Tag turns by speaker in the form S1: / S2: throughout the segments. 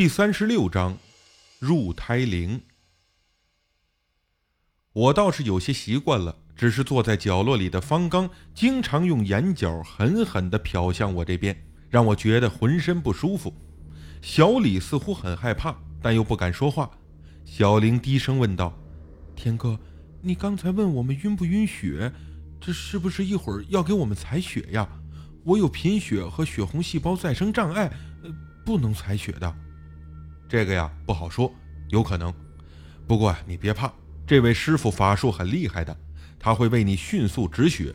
S1: 第三十六章，入胎灵。我倒是有些习惯了，只是坐在角落里的方刚，经常用眼角狠狠地瞟向我这边，让我觉得浑身不舒服。小李似乎很害怕，但又不敢说话。小玲低声问道：“天哥，你刚才问我们晕不晕血，这是不是一会儿要给我们采血呀？我有贫血和血红细胞再生障碍，呃，不能采血的。”这个呀不好说，有可能。不过你别怕，这位师傅法术很厉害的，他会为你迅速止血。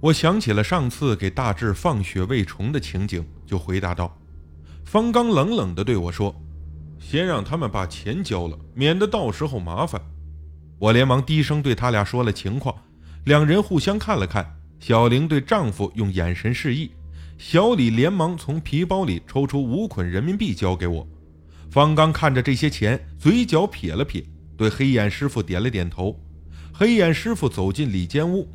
S1: 我想起了上次给大志放血喂虫的情景，就回答道：“方刚冷冷地对我说，先让他们把钱交了，免得到时候麻烦。”我连忙低声对他俩说了情况，两人互相看了看。小玲对丈夫用眼神示意，小李连忙从皮包里抽出五捆人民币交给我。方刚看着这些钱，嘴角撇了撇，对黑眼师傅点了点头。黑眼师傅走进里间屋，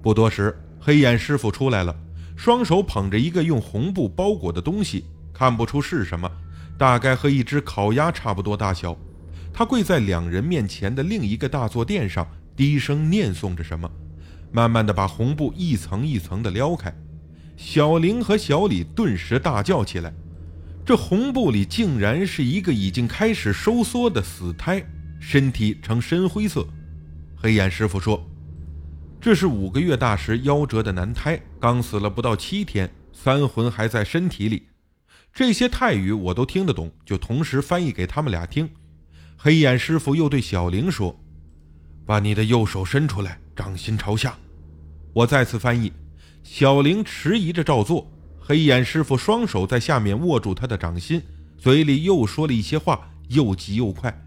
S1: 不多时，黑眼师傅出来了，双手捧着一个用红布包裹的东西，看不出是什么，大概和一只烤鸭差不多大小。他跪在两人面前的另一个大坐垫上，低声念诵着什么，慢慢的把红布一层一层的撩开。小玲和小李顿时大叫起来。这红布里竟然是一个已经开始收缩的死胎，身体呈深灰色。黑眼师傅说：“这是五个月大时夭折的男胎，刚死了不到七天，三魂还在身体里。”这些泰语我都听得懂，就同时翻译给他们俩听。黑眼师傅又对小玲说：“把你的右手伸出来，掌心朝下。”我再次翻译，小玲迟疑着照做。黑眼师傅双手在下面握住他的掌心，嘴里又说了一些话，又急又快。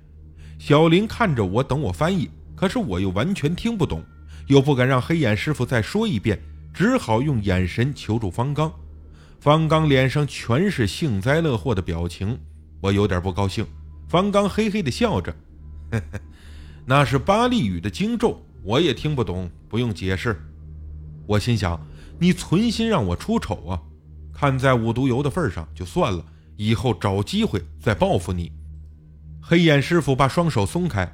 S1: 小林看着我，等我翻译，可是我又完全听不懂，又不敢让黑眼师傅再说一遍，只好用眼神求助方刚。方刚脸上全是幸灾乐祸的表情，我有点不高兴。方刚嘿嘿地笑着：“呵呵，那是巴利语的经咒，我也听不懂，不用解释。”我心想：“你存心让我出丑啊？”看在五毒油的份上就算了，以后找机会再报复你。黑眼师傅把双手松开，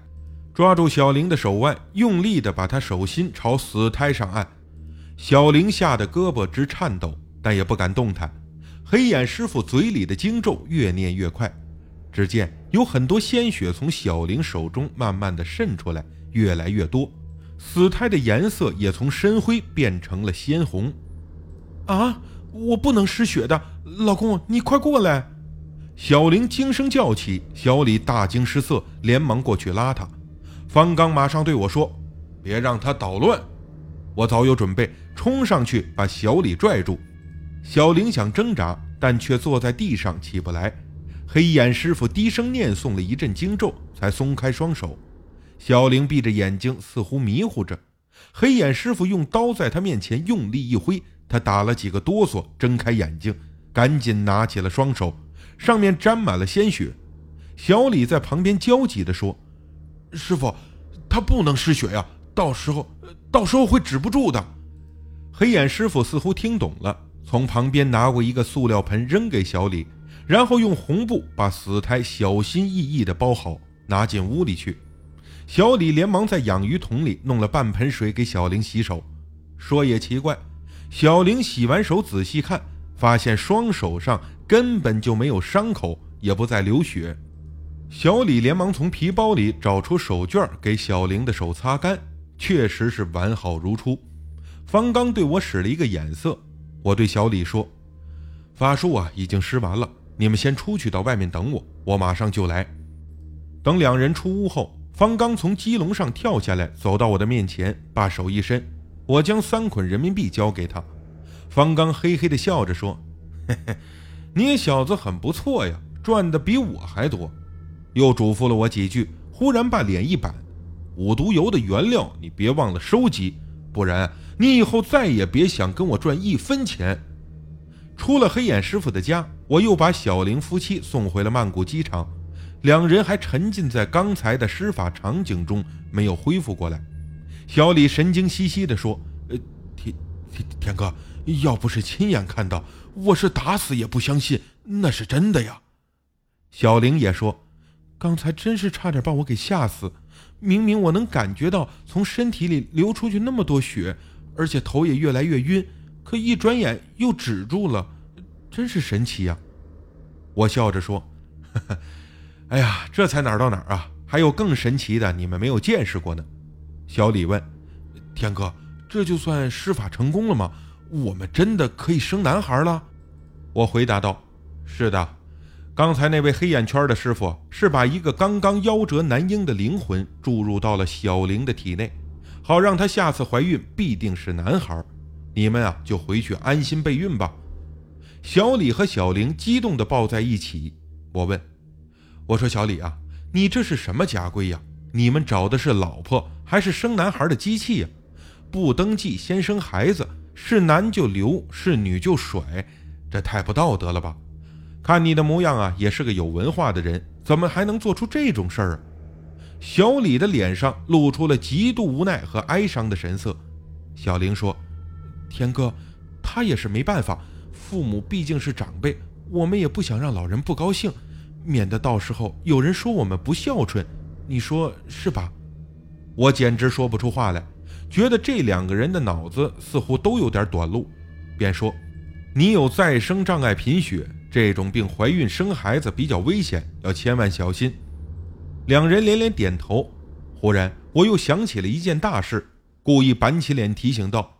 S1: 抓住小玲的手腕，用力地把她手心朝死胎上按。小玲吓得胳膊直颤抖，但也不敢动弹。黑眼师傅嘴里的经咒越念越快，只见有很多鲜血从小玲手中慢慢地渗出来，越来越多，死胎的颜色也从深灰变成了鲜红。啊！我不能失血的，老公，你快过来！小玲惊声叫起，小李大惊失色，连忙过去拉她。方刚马上对我说：“别让他捣乱。”我早有准备，冲上去把小李拽住。小玲想挣扎，但却坐在地上起不来。黑眼师傅低声念诵了一阵经咒，才松开双手。小玲闭着眼睛，似乎迷糊着。黑眼师傅用刀在他面前用力一挥。他打了几个哆嗦，睁开眼睛，赶紧拿起了双手，上面沾满了鲜血。小李在旁边焦急地说：“师傅，他不能失血呀，到时候，到时候会止不住的。”黑眼师傅似乎听懂了，从旁边拿过一个塑料盆扔给小李，然后用红布把死胎小心翼翼地包好，拿进屋里去。小李连忙在养鱼桶里弄了半盆水给小玲洗手。说也奇怪。小玲洗完手，仔细看，发现双手上根本就没有伤口，也不再流血。小李连忙从皮包里找出手绢，给小玲的手擦干，确实是完好如初。方刚对我使了一个眼色，我对小李说：“法术啊，已经施完了，你们先出去到外面等我，我马上就来。”等两人出屋后，方刚从鸡笼上跳下来，走到我的面前，把手一伸。我将三捆人民币交给他，方刚嘿嘿地笑着说：“嘿嘿，你小子很不错呀，赚的比我还多。”又嘱咐了我几句，忽然把脸一板：“五毒油的原料你别忘了收集，不然你以后再也别想跟我赚一分钱。”出了黑眼师傅的家，我又把小玲夫妻送回了曼谷机场，两人还沉浸在刚才的施法场景中，没有恢复过来。小李神经兮兮地说：“呃，田田田哥，要不是亲眼看到，我是打死也不相信那是真的呀。”小玲也说：“刚才真是差点把我给吓死。明明我能感觉到从身体里流出去那么多血，而且头也越来越晕，可一转眼又止住了，真是神奇呀！”我笑着说：“呵呵，哎呀，这才哪儿到哪儿啊？还有更神奇的，你们没有见识过呢。”小李问：“天哥，这就算施法成功了吗？我们真的可以生男孩了？”我回答道：“是的。”刚才那位黑眼圈的师傅是把一个刚刚夭折男婴的灵魂注入到了小玲的体内，好让她下次怀孕必定是男孩。你们啊，就回去安心备孕吧。小李和小玲激动地抱在一起。我问：“我说小李啊，你这是什么家规呀？你们找的是老婆还是生男孩的机器呀？不登记先生孩子，是男就留，是女就甩，这太不道德了吧？”看你的模样啊，也是个有文化的人，怎么还能做出这种事儿啊？小李的脸上露出了极度无奈和哀伤的神色。小玲说：“天哥，他也是没办法，父母毕竟是长辈，我们也不想让老人不高兴，免得到时候有人说我们不孝顺，你说是吧？”我简直说不出话来，觉得这两个人的脑子似乎都有点短路，便说：“你有再生障碍贫血。”这种病怀孕生孩子比较危险，要千万小心。两人连连点头。忽然，我又想起了一件大事，故意板起脸提醒道：“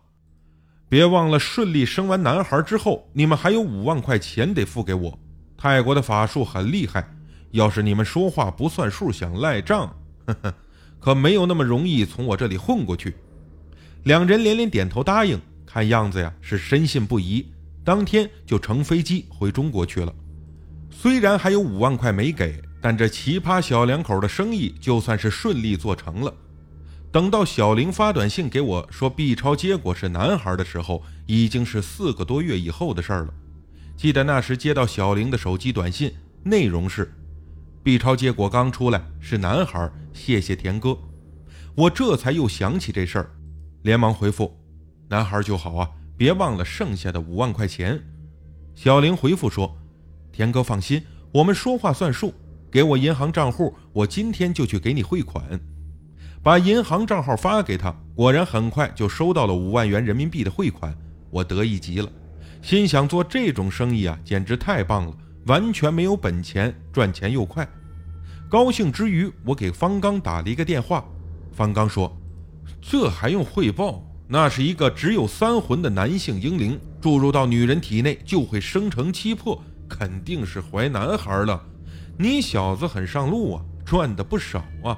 S1: 别忘了，顺利生完男孩之后，你们还有五万块钱得付给我。泰国的法术很厉害，要是你们说话不算数，想赖账，呵呵，可没有那么容易从我这里混过去。”两人连连点头答应，看样子呀是深信不疑。当天就乘飞机回中国去了。虽然还有五万块没给，但这奇葩小两口的生意就算是顺利做成了。等到小玲发短信给我说 B 超结果是男孩的时候，已经是四个多月以后的事儿了。记得那时接到小玲的手机短信，内容是：B 超结果刚出来，是男孩，谢谢田哥。我这才又想起这事儿，连忙回复：男孩就好啊。别忘了剩下的五万块钱。小玲回复说：“田哥放心，我们说话算数，给我银行账户，我今天就去给你汇款。”把银行账号发给他，果然很快就收到了五万元人民币的汇款。我得意极了，心想做这种生意啊，简直太棒了，完全没有本钱，赚钱又快。高兴之余，我给方刚打了一个电话。方刚说：“这还用汇报？”那是一个只有三魂的男性婴灵，注入到女人体内就会生成七魄，肯定是怀男孩了。你小子很上路啊，赚的不少啊。